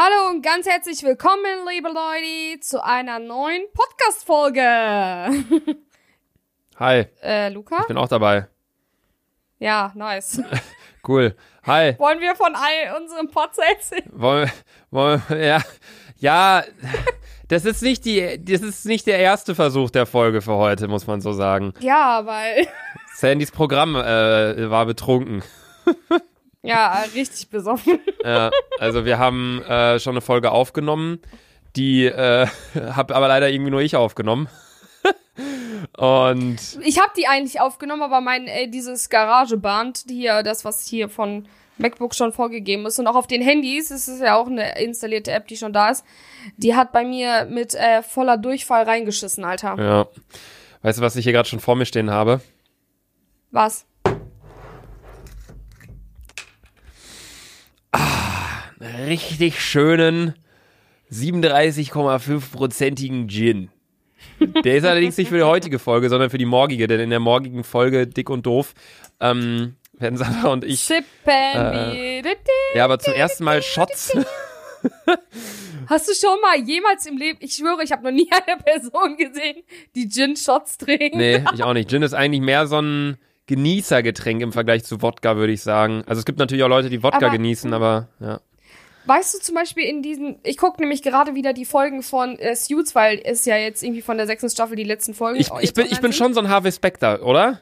Hallo und ganz herzlich willkommen, liebe Leute, zu einer neuen Podcast-Folge. Hi, äh, Luca? ich bin auch dabei. Ja, nice. Cool. Hi. Wollen wir von all unseren Pods erzählen? Wollen, wollen, ja, ja, das ist nicht die, das ist nicht der erste Versuch der Folge für heute, muss man so sagen. Ja, weil, Sandys Programm äh, war betrunken. ja, richtig besoffen. Ja, also wir haben äh, schon eine Folge aufgenommen, die äh, hab aber leider irgendwie nur ich aufgenommen. Und Ich habe die eigentlich aufgenommen, aber mein, äh, dieses Garageband hier, das, was hier von MacBook schon vorgegeben ist und auch auf den Handys, es ist ja auch eine installierte App, die schon da ist, die hat bei mir mit äh, voller Durchfall reingeschissen, Alter. ja, weißt du, was ich hier gerade schon vor mir stehen habe? Was? Richtig schönen 37,5-prozentigen Gin. Der ist allerdings nicht für die heutige Folge, sondern für die morgige, denn in der morgigen Folge Dick und Doof ähm, werden Sandra und ich, äh, ja, aber zum ersten Mal Shots. Hast du schon mal jemals im Leben, ich schwöre, ich habe noch nie eine Person gesehen, die Gin-Shots trinkt. nee, ich auch nicht. Gin ist eigentlich mehr so ein Genießergetränk im Vergleich zu Wodka, würde ich sagen. Also es gibt natürlich auch Leute, die Wodka Aber- genießen, aber ja. Weißt du zum Beispiel in diesen, ich gucke nämlich gerade wieder die Folgen von äh, Suits, weil es ja jetzt irgendwie von der sechsten Staffel die letzten Folgen Ich, ich, bin, ich bin sind. schon so ein Harvey Specter, oder?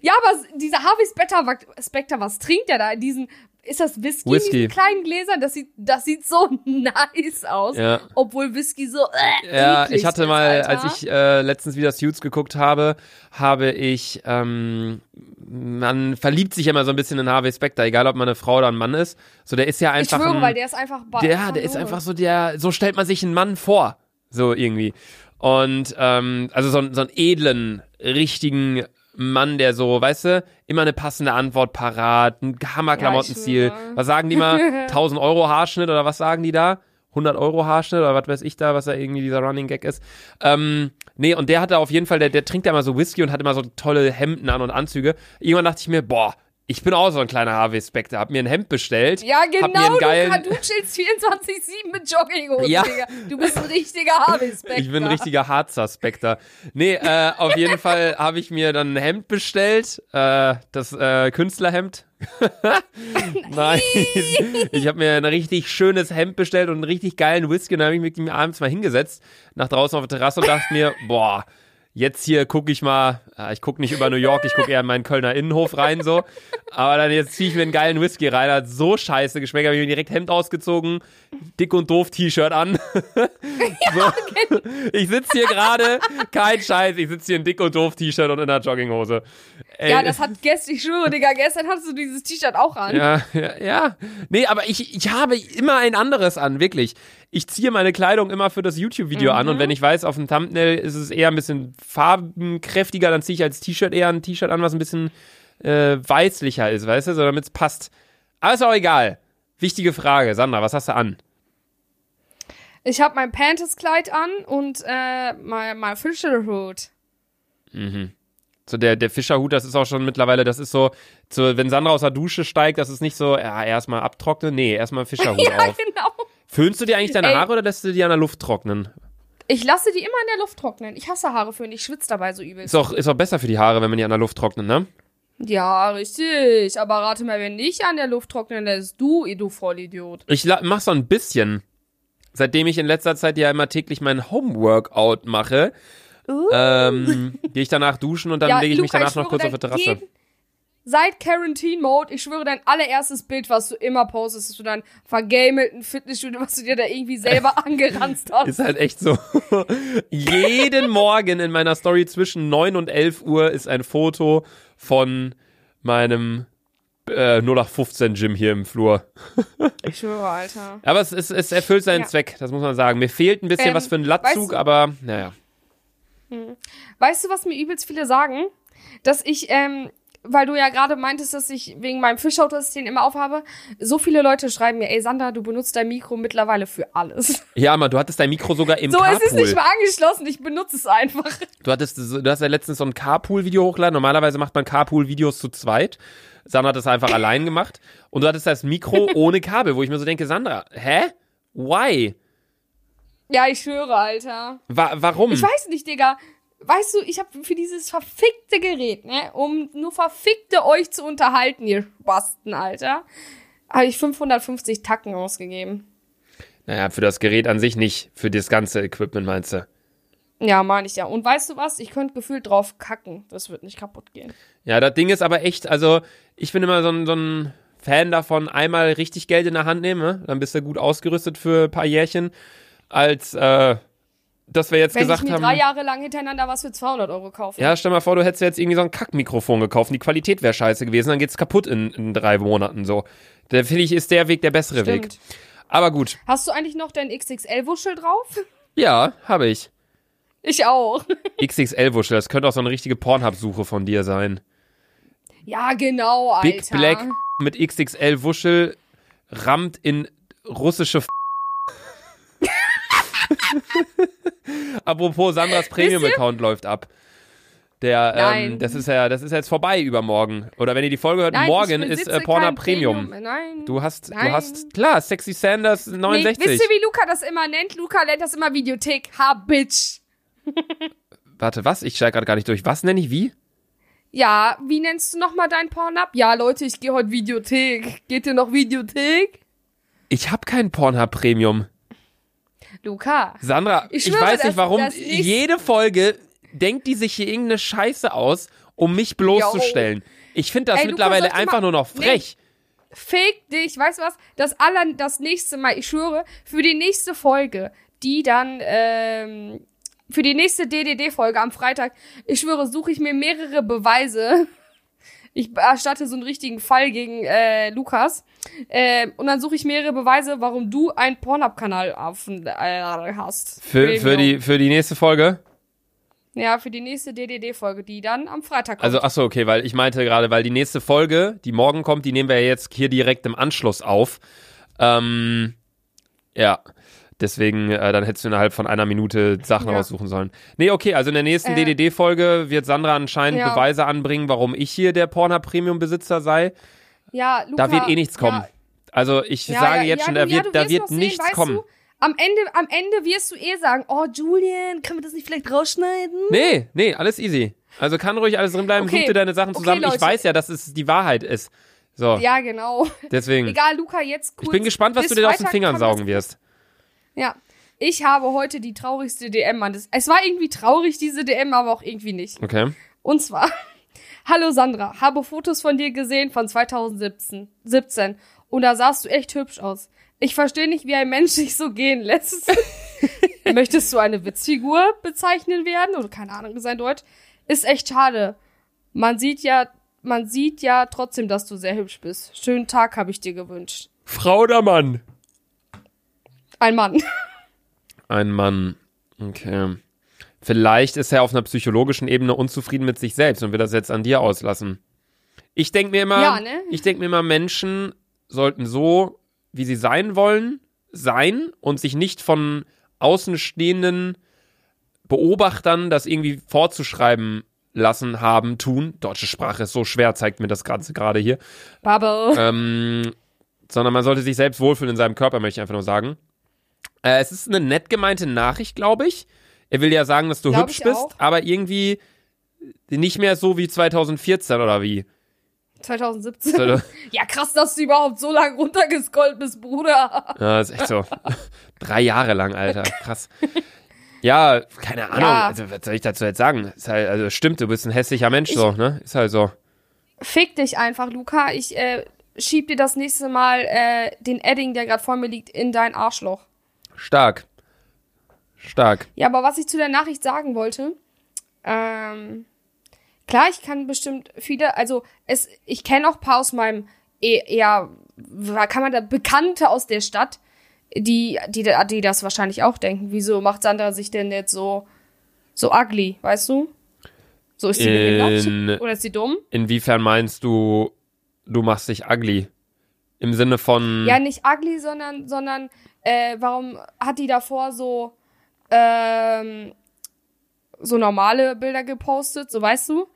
Ja, aber dieser Harvey Specter, Specter, was trinkt der da in diesen, ist das Whisky, in Whisky. diesen kleinen Gläsern? Das sieht, das sieht so nice aus. Ja. Obwohl Whisky so, äh, Ja, ich hatte ist, mal, Alter. als ich äh, letztens wieder Suits geguckt habe, habe ich, ähm, man verliebt sich immer so ein bisschen in Harvey Specter, egal ob man eine Frau oder ein Mann ist. So, der ist ja Ich einfach schwöre, ein, weil der ist einfach der, der ist einfach so der, so stellt man sich einen Mann vor, so irgendwie. Und ähm, also so, einen- so einen edlen, richtigen Mann, der so, weißt du, immer eine passende Antwort parat, ein Hammerklamottenstil. Ja, ich was sagen die mal? 1000 Euro Haarschnitt oder was sagen die da? 100 Euro Haarschnitt oder was weiß ich da, was da irgendwie dieser Running Gag ist. Ähm, nee, und der hatte auf jeden Fall, der, der trinkt ja immer so Whisky und hat immer so tolle Hemden an und Anzüge. Irgendwann dachte ich mir, boah, ich bin auch so ein kleiner Harvey Specter, hab mir ein Hemd bestellt. Ja, hab mir genau, einen geilen, du, du chillst 24-7 mit Jogginghose, Ja. Digga. Du bist ein richtiger Harvey Specter. Ich bin ein richtiger Harzer Specter. Nee, äh, auf jeden Fall habe ich mir dann ein Hemd bestellt, äh, das äh, Künstlerhemd. Nein, ich habe mir ein richtig schönes Hemd bestellt und einen richtig geilen Whisky und dann habe ich mich abends mal hingesetzt, nach draußen auf der Terrasse und dachte mir, boah, jetzt hier gucke ich mal, äh, ich gucke nicht über New York, ich gucke eher in meinen Kölner Innenhof rein so, aber dann jetzt ziehe ich mir einen geilen Whisky rein, hat so scheiße geschmeckt, habe ich mir direkt Hemd ausgezogen, dick und doof T-Shirt an. so. Ich sitze hier gerade, kein Scheiß, ich sitze hier in dick und doof T-Shirt und in einer Jogginghose. Ey, Ja, das hat gestern, ich schwöre, Digga, gestern hattest du dieses T-Shirt auch an. ja, ja, ja. Nee, aber ich, ich habe immer ein anderes an, wirklich. Ich ziehe meine Kleidung immer für das YouTube-Video an und wenn ich weiß, auf dem Thumbnail ist es eher ein bisschen farbenkräftiger, dann ziehe ich als T-Shirt eher ein T-Shirt an, was ein bisschen äh, weißlicher ist, weißt du, so damit es passt. Aber ist auch egal. Wichtige Frage, Sandra, was hast du an? Ich habe mein Panthers-Kleid an und äh, mein, mein Fischerhut. So der, der Fischerhut, das ist auch schon mittlerweile, das ist so, so, wenn Sandra aus der Dusche steigt, das ist nicht so, ja, erstmal abtrocknen, nee, erstmal Fischerhut Ja, auf. genau. Föhnst du dir eigentlich deine Ey. Haare oder lässt du die an der Luft trocknen? Ich lasse die immer in der Luft trocknen. Ich hasse Haare föhnen, ich schwitze dabei so übel. Ist auch, ist auch besser für die Haare, wenn man die an der Luft trocknet, ne? Ja, richtig. Aber rate mal, wenn nicht an der Luft trocknen lässt, du, du Vollidiot. Ich la- mach so ein bisschen. Seitdem ich in letzter Zeit ja immer täglich mein Homeworkout mache, ähm, gehe ich danach duschen und dann lege ich mich Luca, danach ich noch schwöre, kurz auf die Terrasse. jeden- Seit Quarantine Mode, ich schwöre, dein allererstes Bild, was du immer postest, ist so dein vergamelten Fitnessstudio, was du dir da irgendwie selber angeranzt hast. Ist halt echt so. Jeden Morgen in meiner Story zwischen 9 und 11 Uhr ist ein Foto von meinem äh, 0815 Gym hier im Flur. Ich schwöre, Alter. Aber es, es, es erfüllt seinen Ja. Zweck, das muss man sagen. Mir fehlt ein bisschen Ähm, was für einen Latzug, weißt du- aber naja. Weißt du, was mir übelst viele sagen? Dass ich, ähm, weil du ja gerade meintest, dass ich wegen meinem Fischauto, den immer aufhabe, so viele Leute schreiben mir, ey Sander, du benutzt dein Mikro mittlerweile für alles. Ja, aber du hattest dein Mikro sogar im So, Carpool. es ist nicht mal angeschlossen, ich benutze es einfach. Du hattest, so- du hast ja letztens so ein Carpool-Video hochgeladen. Normalerweise macht man Carpool-Videos zu zweit. Sandra hat das einfach allein gemacht. Und du hattest das Mikro ohne Kabel, wo ich mir so denke, Sandra, hä? Why? Ja, ich schwöre, Alter. Wa warum? Ich weiß nicht, Digga. Weißt du, ich habe für dieses verfickte Gerät, ne, um nur verfickte euch zu unterhalten, ihr Spasten, Alter, habe ich 550 Tacken ausgegeben. Naja, für das Gerät an sich nicht. Für das ganze Equipment meinst du? Ja, meine ich ja. Und weißt du was? Ich könnte gefühlt drauf kacken. Das wird nicht kaputt gehen. Ja, das Ding ist aber echt, also ich bin immer so ein, so ein Fan davon, einmal richtig Geld in der Hand nehmen, ne? dann bist du gut ausgerüstet für ein paar Jährchen, als äh, dass wir jetzt Wenn gesagt ich mir haben. drei Jahre lang hintereinander was für 200 Euro kaufe. Ja, stell mal vor, du hättest jetzt irgendwie so ein Kackmikrofon gekauft und die Qualität wäre scheiße gewesen, dann geht's kaputt in, in drei Monaten so. Da finde ich, ist der Weg der bessere Weg. Stimmt. Aber gut. Hast du eigentlich noch dein XXL-Wuschel drauf? Ja, habe ich. Ich auch. XXL-Wuschel, das könnte auch so eine richtige Pornhub-Suche von dir sein. Ja, genau, Alter. Big Black mit XXL-Wuschel rammt in russische F Apropos, Sandras Premium-Account läuft ab. Der, ähm, das ist ja, das ist jetzt vorbei übermorgen. Oder wenn ihr die Folge hört, Nein, morgen ist äh, Pornhub kein Premium. Nein. Du hast, du Nein. hast, klar, Sexy Sanders Nee, 69. wisst ihr, wie Luca das immer nennt? Luca nennt das immer Videothek. Ha, Bitch. Warte, was? Ich steige gerade gar nicht durch. Was nenne ich wie? Ja, wie nennst du nochmal dein Pornhub? Ja, Leute, ich gehe heute Videothek. Geht ihr noch Videothek? Ich habe kein Pornhub Premium. Luca. Sandra, ich, Ich weiß nicht das- warum. das nächste- Jede Folge denkt die sich hier irgendeine Scheiße aus, um mich bloßzustellen. Ich finde das Ey, Luca, mittlerweile dir einfach nur noch Nee. frech. Fick dich, weißt du was? Das aller, das nächste Mal, ich schwöre, für die nächste Folge, die dann, ähm, für die nächste DDD-Folge am Freitag, ich schwöre, suche ich mir mehrere Beweise. Ich erstatte so einen richtigen Fall gegen äh, Lukas. Ähm, und dann suche ich mehrere Beweise, warum du einen Pornhub-Kanal auf, äh, hast. Für, für, die, für die nächste Folge? Ja, für die nächste DDD-Folge, die dann am Freitag kommt. Also, ach so, okay, weil ich meinte gerade, weil die nächste Folge, die morgen kommt, die nehmen wir ja jetzt hier direkt im Anschluss auf. Ähm, ja. Deswegen, äh, dann hättest du innerhalb von einer Minute Sachen Ja. raussuchen sollen. Nee, okay, also in der nächsten Äh. DDD-Folge wird Sandra anscheinend Ja. Beweise anbringen, warum ich hier der Pornhub-Premium-Besitzer sei. ja, Luca, Da wird eh nichts kommen. Ja, Also ich sage jetzt schon, da wird, da wird sehen, nichts weißt kommen. Du, am Ende, am Ende wirst du eh sagen, oh Julian, können wir das nicht vielleicht rausschneiden? Nee, nee, alles easy. Also kann ruhig alles drin bleiben, Okay. such dir deine Sachen Okay, zusammen. ich Leute. weiß ja, dass es die Wahrheit ist. So, Ja, genau. deswegen. Egal, Luca, jetzt kurz. ich bin gespannt, was bis du dir aus den Fingern saugen wirst. Ja. Ich habe heute die traurigste DM. Das- Es war irgendwie traurig, diese DM, aber auch irgendwie nicht. Okay. Und zwar, hallo Sandra, habe Fotos von dir gesehen von 2017 17, und da sahst du echt hübsch aus. Ich verstehe nicht, wie ein Mensch sich so gehen lässt. Möchtest du eine Witzfigur bezeichnen werden? Oder keine Ahnung, sein Deutsch. Ist echt schade. Man sieht ja, man sieht ja trotzdem, dass du sehr hübsch bist. Schönen Tag habe ich dir gewünscht. Frau oder Mann? Ein Mann. Ein Mann. Okay. Vielleicht ist er auf einer psychologischen Ebene unzufrieden mit sich selbst und will das jetzt an dir auslassen. Ich denke mir immer, Ja, ne? ich denke mir immer, Menschen sollten so, wie sie sein wollen, sein und sich nicht von außenstehenden Beobachtern das irgendwie vorzuschreiben lassen haben, tun. Deutsche Sprache ist so schwer, zeigt mir das Ganze gerade hier. Bubble. Ähm, sondern man sollte sich selbst wohlfühlen in seinem Körper, möchte ich einfach nur sagen. Äh, es ist eine nett gemeinte Nachricht, glaube ich. Er will ja sagen, dass du Glaub hübsch bist, auch. aber irgendwie nicht mehr so wie 2014 oder wie. 2017. So, Ja, krass, dass du überhaupt so lange runtergescrollt bist, Bruder. Ja, ist echt so. Drei Jahre lang, Alter. Krass. Ja, keine Ahnung. Ja. Also, was soll ich dazu jetzt sagen? Halt, also, stimmt, du bist ein hässlicher Mensch, Ich- so, ne? Ist halt so. Fick dich einfach, Luca. Ich äh, schieb dir das nächste Mal äh, den Edding, der gerade vor mir liegt, in dein Arschloch. Stark. Stark. Ja, aber was ich zu der Nachricht sagen wollte, ähm, klar, ich kann bestimmt viele, also es, ich kenne auch ein paar aus meinem eh- eher, kann man da Bekannte aus der Stadt, die, die, die das wahrscheinlich auch denken. Wieso macht Sandra sich denn jetzt so, so ugly, weißt du? So ist sie In- behindert? Oder ist sie dumm? Inwiefern meinst du, du machst dich ugly? Im Sinne von. Ja, nicht ugly, sondern, sondern äh, warum hat die davor so ähm, so normale Bilder gepostet, so weißt du?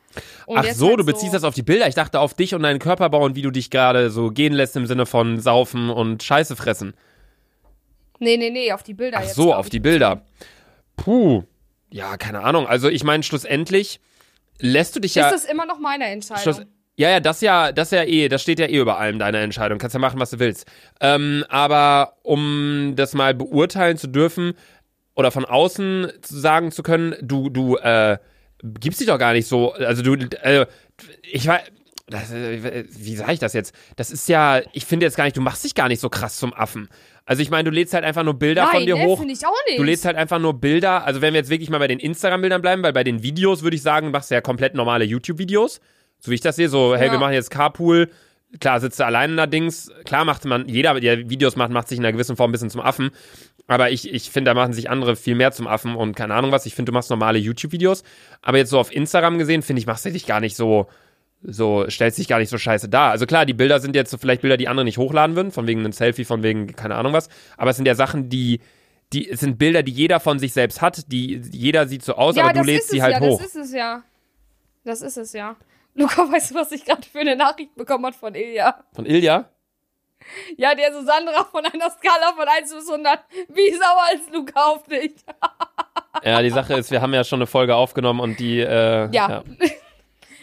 Und Ach so, halt du beziehst das auf die Bilder. Ich dachte auf dich und deinen Körperbau und wie du dich gerade so gehen lässt im Sinne von saufen und Scheiße fressen. Nee, nee, nee, auf die Bilder Ach jetzt. so, auf die Bilder. Puh. Ja, keine Ahnung. Also ich meine, schlussendlich lässt du dich ja. Ist das immer noch meine Entscheidung? Ja, ja, das ja, das ja eh, das steht ja eh über allem, deine Entscheidung. Kannst ja machen, was du willst. Ähm, aber um das mal beurteilen zu dürfen oder von außen zu sagen zu können, du, du, äh, gibst dich doch gar nicht so, also du, äh, ich weiß, das, wie sage ich das jetzt? Das ist ja, ich finde jetzt gar nicht, du machst dich gar nicht so krass zum Affen. Also ich meine, du lädst halt einfach nur Bilder Nein, von dir ne, hoch. finde ich auch nicht. Du lädst halt einfach nur Bilder, also wenn wir jetzt wirklich mal bei den Instagram-Bildern bleiben, weil bei den Videos würde ich sagen, machst du ja komplett normale YouTube-Videos. So wie ich das sehe, so, hey, Ja. wir machen jetzt Carpool, klar sitzt du alleine allerdings, klar macht man, jeder, der Videos macht, macht sich in einer gewissen Form ein bisschen zum Affen. Aber ich, ich finde, da machen sich andere viel mehr zum Affen und keine Ahnung was. Ich finde, du machst normale YouTube-Videos. Aber jetzt so auf Instagram gesehen, finde ich, machst du dich gar nicht so, so, stellst dich gar nicht so scheiße dar. Also klar, die Bilder sind jetzt so vielleicht Bilder, die andere nicht hochladen würden, von wegen einem Selfie, von wegen keine Ahnung was. Aber es sind ja Sachen, die, die, es sind Bilder, die jeder von sich selbst hat, die, jeder sieht so aus, ja, aber du lädst sie halt ja, hoch. Das ist es ja. Das ist es ja. Luca, weißt du, was ich gerade für eine Nachricht bekommen hat von Ilja? Von Ilja? Ja, der so Sandra von einer Skala von 1 bis 100. Wie sauer ist Luca auf dich? Ja, die Sache ist, wir haben ja schon eine Folge aufgenommen und die, äh, Ja.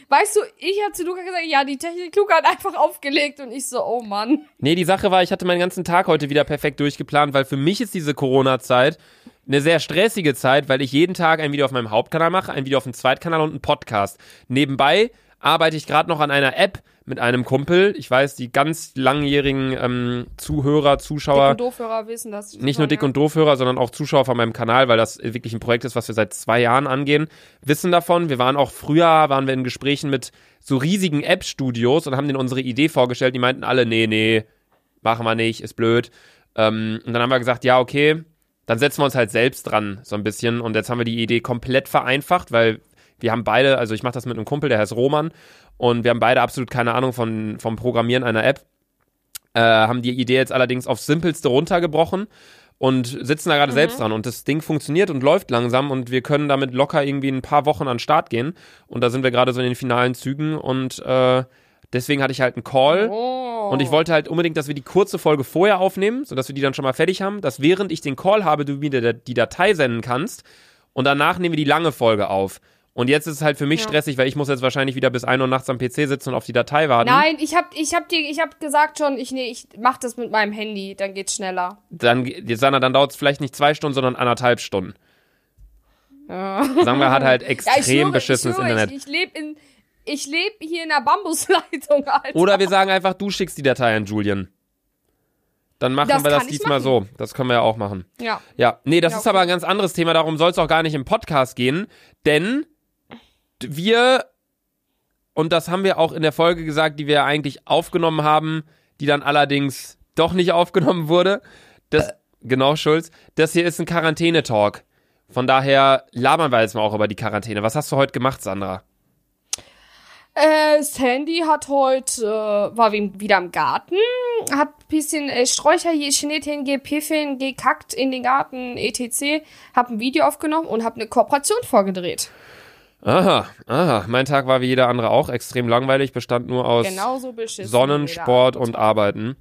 Weißt du, ich habe zu Luca gesagt, ja, die Technik Luca hat einfach aufgelegt und ich so, oh Mann. Nee, die Sache war, ich hatte meinen ganzen Tag heute wieder perfekt durchgeplant, weil für mich ist diese Corona-Zeit eine sehr stressige Zeit, weil ich jeden Tag ein Video auf meinem Hauptkanal mache, ein Video auf dem Zweitkanal und einen Podcast. Nebenbei arbeite ich gerade noch an einer App mit einem Kumpel. Ich weiß, die ganz langjährigen ähm, Zuhörer, Dick Zuschauer, und Doofhörer wissen das. nicht nur Dick und Doofhörer, sondern auch Zuschauer von meinem Kanal, weil das wirklich ein Projekt ist, was wir seit zwei Jahren angehen, wissen davon. Wir waren auch früher, waren wir in Gesprächen mit so riesigen App-Studios und haben denen unsere Idee vorgestellt. Die meinten alle, nee, nee, machen wir nicht, ist blöd. Ähm, und dann haben wir gesagt, ja, okay, dann setzen wir uns halt selbst dran, so ein bisschen. Und jetzt haben wir die Idee komplett vereinfacht, weil wir haben beide, also ich mache das mit einem Kumpel, der heißt Roman, und wir haben beide absolut keine Ahnung von, vom Programmieren einer App. Äh, haben die Idee jetzt allerdings aufs Simpelste runtergebrochen und sitzen da gerade selbst dran. Und das Ding funktioniert und läuft langsam und wir können damit locker irgendwie ein paar Wochen an den Start gehen. Und da sind wir gerade so in den finalen Zügen und äh, deswegen hatte ich halt einen Call. Oh. Und ich wollte halt unbedingt, dass wir die kurze Folge vorher aufnehmen, sodass wir die dann schon mal fertig haben, dass während ich den Call habe, du mir die Datei senden kannst und danach nehmen wir die lange Folge auf. Und jetzt ist es halt für mich Ja. stressig, weil ich muss jetzt wahrscheinlich wieder bis 1 Uhr nachts am PC sitzen und auf die Datei warten. Nein, ich hab, ich hab dir, ich hab gesagt schon, ich, nee, ich mach das mit meinem Handy, dann geht's schneller. Dann, Sanna, dann dauert es vielleicht nicht zwei Stunden, sondern anderthalb Stunden. Ja. Sangwa hat halt Ja, extrem ich schwöre, beschissenes ich schwöre, Internet. Ich, ich lebe in, ich lebe hier in einer Bambusleitung, Alter. Oder wir sagen einfach, du schickst die Datei an Julian. Dann machen Das wir das diesmal so. Das können wir ja auch machen. Ja. Ja, nee, das Ja, ist okay. aber ein ganz anderes Thema, darum soll es auch gar nicht im Podcast gehen, denn wir, und das haben wir auch in der Folge gesagt, die wir eigentlich aufgenommen haben, die dann allerdings doch nicht aufgenommen wurde. Das, genau, Schulz. Das hier ist ein Quarantäne-Talk. Von daher labern wir jetzt mal auch über die Quarantäne. Was hast du heute gemacht, Sandra? Äh, Sandy hat heute, äh, war wie- wieder im Garten, hat ein bisschen äh, Sträucher geschnitten, gepiffen, gekackt in den Garten, etc. Hab ein Video aufgenommen und hab eine Kooperation vorgedreht. Aha, aha. Mein Tag war wie jeder andere auch extrem langweilig, bestand nur aus. Sonnen, Sport und. Arbeiten.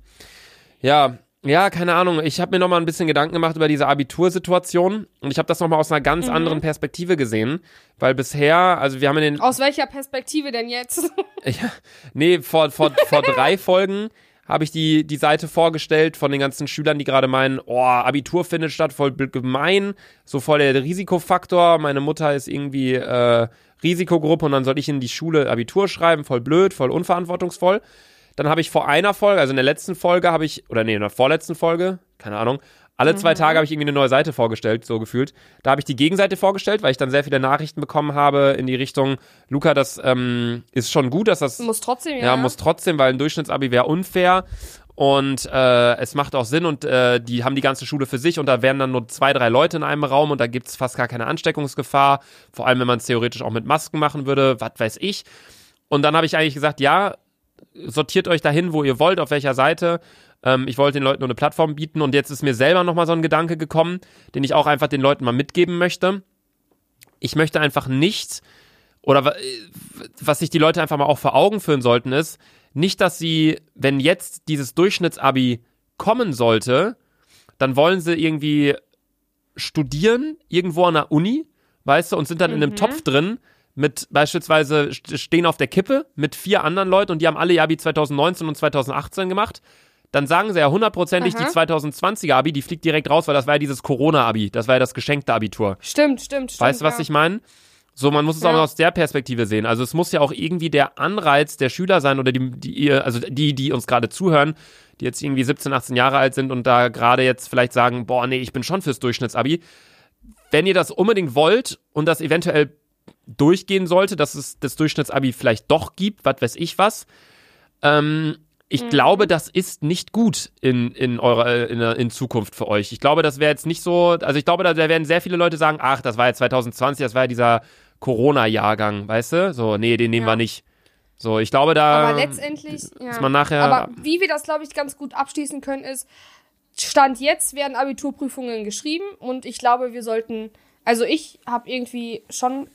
Ja, ja, keine Ahnung. Ich habe mir noch mal ein bisschen Gedanken gemacht über diese Abitursituation und ich habe das noch mal aus einer ganz Mhm. anderen Perspektive gesehen, weil bisher, also wir haben in den Aus welcher Perspektive denn jetzt? ja, nee, vor vor vor drei Folgen habe ich die die Seite vorgestellt von den ganzen Schülern, die gerade meinen, oh, Abitur findet statt, voll gemein, so voll der Risikofaktor. Meine Mutter ist irgendwie äh, Risikogruppe und dann soll ich in die Schule Abitur schreiben, voll blöd, voll unverantwortungsvoll. Dann habe ich vor einer Folge, also in der letzten Folge habe ich, oder nee, in der vorletzten Folge, keine Ahnung, alle zwei Tage habe ich irgendwie eine neue Seite vorgestellt, so gefühlt. Da habe ich die Gegenseite vorgestellt, weil ich dann sehr viele Nachrichten bekommen habe in die Richtung, Luca, das ähm, ist schon gut, dass das muss trotzdem, ja. ja, muss trotzdem, weil ein Durchschnittsabi wäre unfair und äh, es macht auch Sinn und äh, die haben die ganze Schule für sich und da wären dann nur zwei, drei Leute in einem Raum und da gibt's fast gar keine Ansteckungsgefahr, vor allem wenn man es theoretisch auch mit Masken machen würde, was weiß ich. Und dann habe ich eigentlich gesagt, ja, sortiert euch dahin, wo ihr wollt, auf welcher Seite. Ähm, ich wollte den Leuten nur eine Plattform bieten und jetzt ist mir selber nochmal so ein Gedanke gekommen, den ich auch einfach den Leuten mal mitgeben möchte. Ich möchte einfach nicht, oder wa- was sich die Leute einfach mal auch vor Augen führen sollten, ist, nicht, dass sie, wenn jetzt dieses Durchschnittsabi kommen sollte, dann wollen sie irgendwie studieren, irgendwo an der Uni, weißt du, und sind dann in einem Mhm. Topf drin mit beispielsweise st- stehen auf der Kippe mit vier anderen Leuten und die haben alle ihr Abi 2019 und 2018 gemacht. Dann sagen sie ja hundertprozentig, die Aha. 2020er Abi, die fliegt direkt raus, weil das war ja dieses Corona-Abi, das war ja das geschenkte Abitur. Stimmt, stimmt, stimmt. Weißt du, was ja. ich meine? So, man muss es auch Ja. aus der Perspektive sehen. Also es muss ja auch irgendwie der Anreiz der Schüler sein oder die, die also die, die uns gerade zuhören, die jetzt irgendwie 17, 18 Jahre alt sind und da gerade jetzt vielleicht sagen, boah, nee, ich bin schon fürs Durchschnittsabi. Wenn ihr das unbedingt wollt und das eventuell durchgehen sollte, dass es das Durchschnittsabi vielleicht doch gibt, was weiß ich was, ähm, ich glaube, das ist nicht gut in, in eurer in, in Zukunft für euch. Ich glaube, das wäre jetzt nicht so, also ich glaube, da, da werden sehr viele Leute sagen, ach, das war ja 2020, das war ja dieser Corona-Jahrgang, weißt du? So, nee, den nehmen Ja. wir nicht. So, ich glaube, da Aber letztendlich, ja. ist man nachher. Aber wie wir das, glaube ich, ganz gut abschließen können, ist, Stand jetzt werden Abiturprüfungen geschrieben und ich glaube, wir sollten, also ich habe irgendwie schon,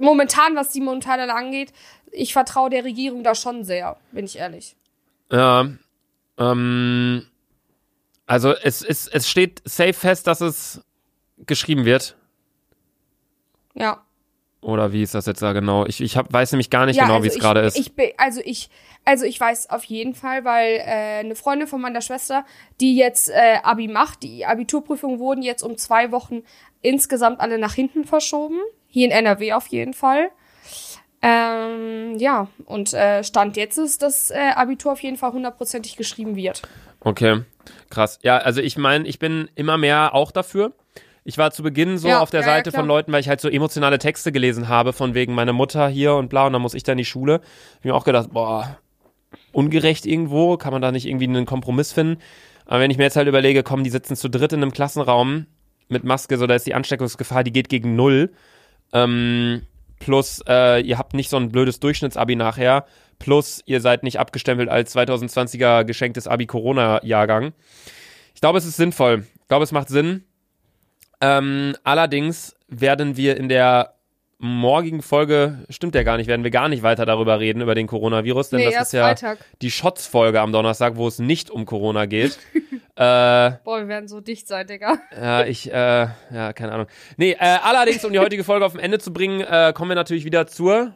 momentan, was die Montana angeht, ich vertraue der Regierung da schon sehr, bin ich ehrlich. Ja, ähm, also es, es, es steht safe fest, dass es geschrieben wird. Ja. Oder wie ist das jetzt da genau? Ich, ich hab, weiß nämlich gar nicht ja, genau, also wie es gerade ist. Ich, also ich, also ich weiß auf jeden Fall, weil äh, eine Freundin von meiner Schwester, die jetzt äh, Abi macht, die Abiturprüfungen wurden jetzt um zwei Wochen insgesamt alle nach hinten verschoben. Hier in NRW auf jeden Fall. Ähm, ja, und äh, Stand jetzt ist, dass äh, Abitur auf jeden Fall hundertprozentig geschrieben wird. Okay, krass. Ja, also ich meine, ich bin immer mehr auch dafür. Ich war zu Beginn so Ja, auf der ja, ja, Seite klar. von Leuten, weil ich halt so emotionale Texte gelesen habe, von wegen meiner Mutter hier und bla, und dann muss ich da in die Schule. Ich mir auch gedacht, boah, ungerecht irgendwo, kann man da nicht irgendwie einen Kompromiss finden? Aber wenn ich mir jetzt halt überlege, komm, die sitzen zu dritt in einem Klassenraum mit Maske, so da ist die Ansteckungsgefahr, die geht gegen null. Ähm, plus, äh, ihr habt nicht so ein blödes Durchschnittsabi nachher. Plus, ihr seid nicht abgestempelt als 2020er geschenktes Abi-Corona-Jahrgang. Ich glaube, es ist sinnvoll. Ich glaube, es macht Sinn. Ähm, allerdings werden wir in der morgigen Folge, stimmt ja gar nicht, werden wir gar nicht weiter darüber reden, über den Coronavirus, denn Nee, das ist ja Freitag. die Shots-Folge am Donnerstag, wo es nicht um Corona geht. äh, Boah, wir werden so dicht sein, Digga. ja, ich, äh, ja, keine Ahnung. Nee, äh, allerdings, um die heutige Folge auf ein Ende zu bringen, äh, kommen wir natürlich wieder zur.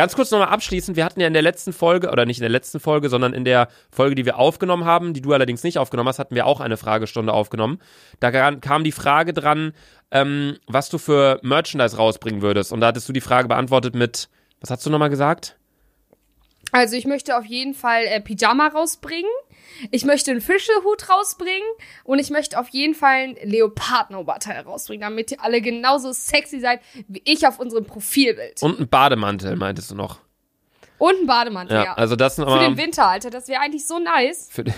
Ganz kurz nochmal abschließend, wir hatten ja in der letzten Folge, oder nicht in der letzten Folge, sondern in der Folge, die wir aufgenommen haben, die du allerdings nicht aufgenommen hast, hatten wir auch eine Fragestunde aufgenommen. Da kam- die Frage dran, ähm, was du für Merchandise rausbringen würdest. Und da hattest du die Frage beantwortet mit, was hast du nochmal gesagt? Also ich möchte auf jeden Fall äh, Pyjama rausbringen. Ich möchte einen Fischehut rausbringen. Und ich möchte auf jeden Fall ein Leopardenoberteil rausbringen, damit ihr alle genauso sexy seid, wie ich auf unserem Profilbild. Und ein Bademantel, meintest du noch. Und ein Bademantel, Ja, ja. also das sind Für den Winter, Alter. Das wäre eigentlich so nice. Für, den-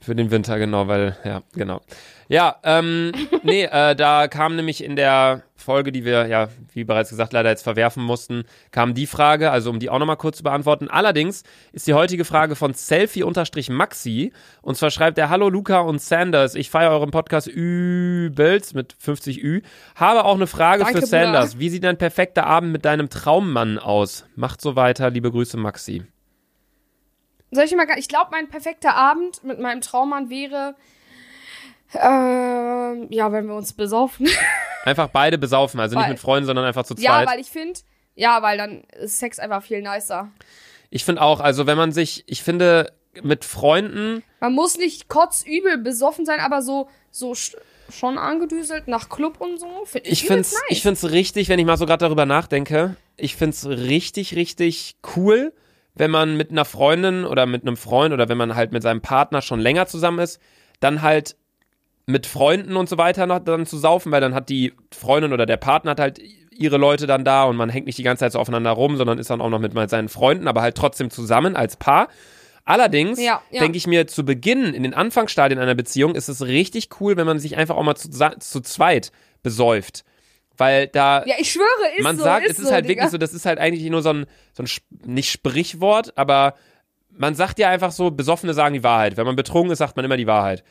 für den Winter, genau, weil, ja, genau. Ja, ähm, nee, äh, da kam nämlich in der Folge, die wir, ja, wie bereits gesagt, leider jetzt verwerfen mussten, kam die Frage, also um die auch nochmal kurz zu beantworten. Allerdings ist die heutige Frage von Selfie-Maxi und zwar schreibt er, Hallo Luca und Sanders, ich feiere euren Podcast übelst mit 50 Ü, habe auch eine Frage Danke, für Sanders. Bruder. Wie sieht ein perfekter Abend mit deinem Traummann aus? Macht so weiter, liebe Grüße Maxi. Soll ich mal, gar- ich glaube, mein perfekter Abend mit meinem Traummann wäre, ähm, ja, wenn wir uns besaufen. Einfach beide besaufen, also nicht Weil- mit Freunden, sondern einfach zu zweit. ja, weil ich finde, ja, weil dann ist Sex einfach viel nicer. Ich finde auch, also wenn man sich, ich finde, mit Freunden, Man muss nicht kotzübel besoffen sein, aber so, so sch schon angedüselt nach Club und so. Find ich übelst find's, nice. ich find's richtig, wenn ich mal so gerade darüber nachdenke, ich find's richtig, richtig cool, wenn man mit einer Freundin oder mit einem Freund oder wenn man halt mit seinem Partner schon länger zusammen ist, dann halt mit Freunden und so weiter noch dann zu saufen, weil dann hat die Freundin oder der Partner hat halt ihre Leute dann da und man hängt nicht die ganze Zeit so aufeinander rum, sondern ist dann auch noch mit seinen Freunden, aber halt trotzdem zusammen als Paar. Allerdings Ja, ja. denke ich mir, zu Beginn, in den Anfangsstadien einer Beziehung, ist es richtig cool, wenn man sich einfach auch mal zu, zu zweit besäuft. Weil da, Ja, ich schwöre, ist man so. sagt, ist es ist so, halt Digga. wirklich so, das ist halt eigentlich nur so ein, so ein, nicht Sprichwort, aber man sagt ja einfach so, Besoffene sagen die Wahrheit. Wenn man betrunken ist, sagt man immer die Wahrheit.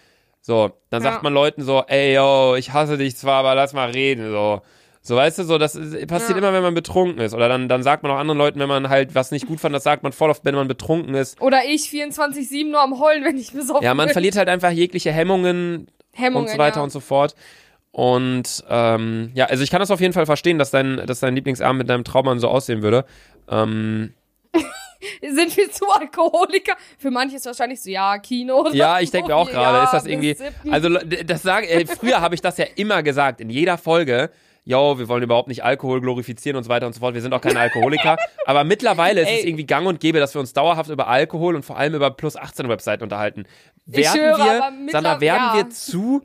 So, dann Ja. sagt man Leuten so, ey, yo, ich hasse dich zwar, aber lass mal reden, so. So, weißt du, so, das ist, passiert Ja. immer, wenn man betrunken ist. Oder dann, dann sagt man auch anderen Leuten, wenn man halt was nicht gut fand, das sagt man voll oft, wenn man betrunken ist. Oder ich 24-7 nur am Heulen, wenn ich besoffen Ja, man bin. verliert halt einfach jegliche Hemmungen, Hemmungen, und so weiter ja. und so fort. Und ähm, ja, also ich kann das auf jeden Fall verstehen, dass dein, dass dein Lieblingsabend mit deinem Traummann so aussehen würde. Ähm, Sind wir zu Alkoholiker? Für manche ist wahrscheinlich so, ja, Kino. oder ja, ich denke mir auch gerade, ja, ist das irgendwie. Also das sage, äh, früher habe ich das ja immer gesagt in jeder Folge. Yo, wir wollen überhaupt nicht Alkohol glorifizieren und so weiter und so fort. Wir sind auch keine Alkoholiker. Aber mittlerweile ist es Ey. irgendwie gang und gäbe, dass wir uns dauerhaft über Alkohol und vor allem über Plus 18 Webseiten unterhalten. Werden schwöre, wir, Sandra, werden ja. wir zu,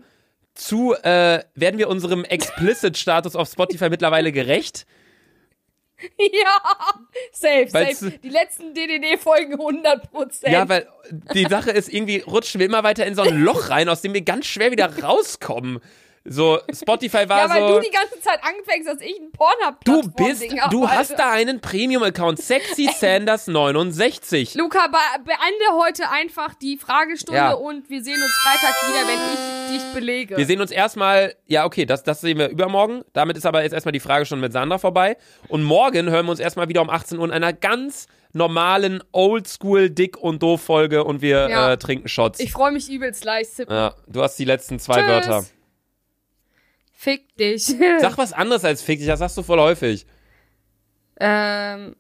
zu, äh, werden wir unserem Explicit-Status auf Spotify mittlerweile gerecht? ja, safe, Weil's- safe. Die letzten DDD-Folgen 100%. Ja, weil die Sache ist, irgendwie rutschen wir immer weiter in so ein Loch rein, aus dem wir ganz schwer wieder rauskommen. So, Spotify war ja, weil so. du die ganze Zeit anfängst, dass ich ein pornhub Du bist, du hast da einen Premium-Account, Sexy Sanders 69. Luca, be beende heute einfach die Fragestunde Ja. und wir sehen uns Freitag wieder, wenn ich dich belege. Wir sehen uns erstmal, ja, okay, das, das sehen wir übermorgen. Damit ist aber jetzt erstmal die Frage schon mit Sandra vorbei. Und morgen hören wir uns erstmal wieder um 18 Uhr in einer ganz normalen Oldschool Dick und Doof Folge und wir Ja. äh, trinken Shots. ich freue mich übelst leicht. ja, du hast die letzten zwei Tschüss. Wörter. Fick dich. Sag was anderes als fick dich, das sagst du voll häufig. ähm,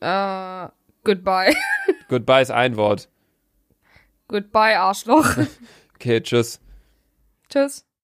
äh, goodbye. Goodbye ist ein Wort. goodbye, Arschloch. Okay, tschüss. Tschüss.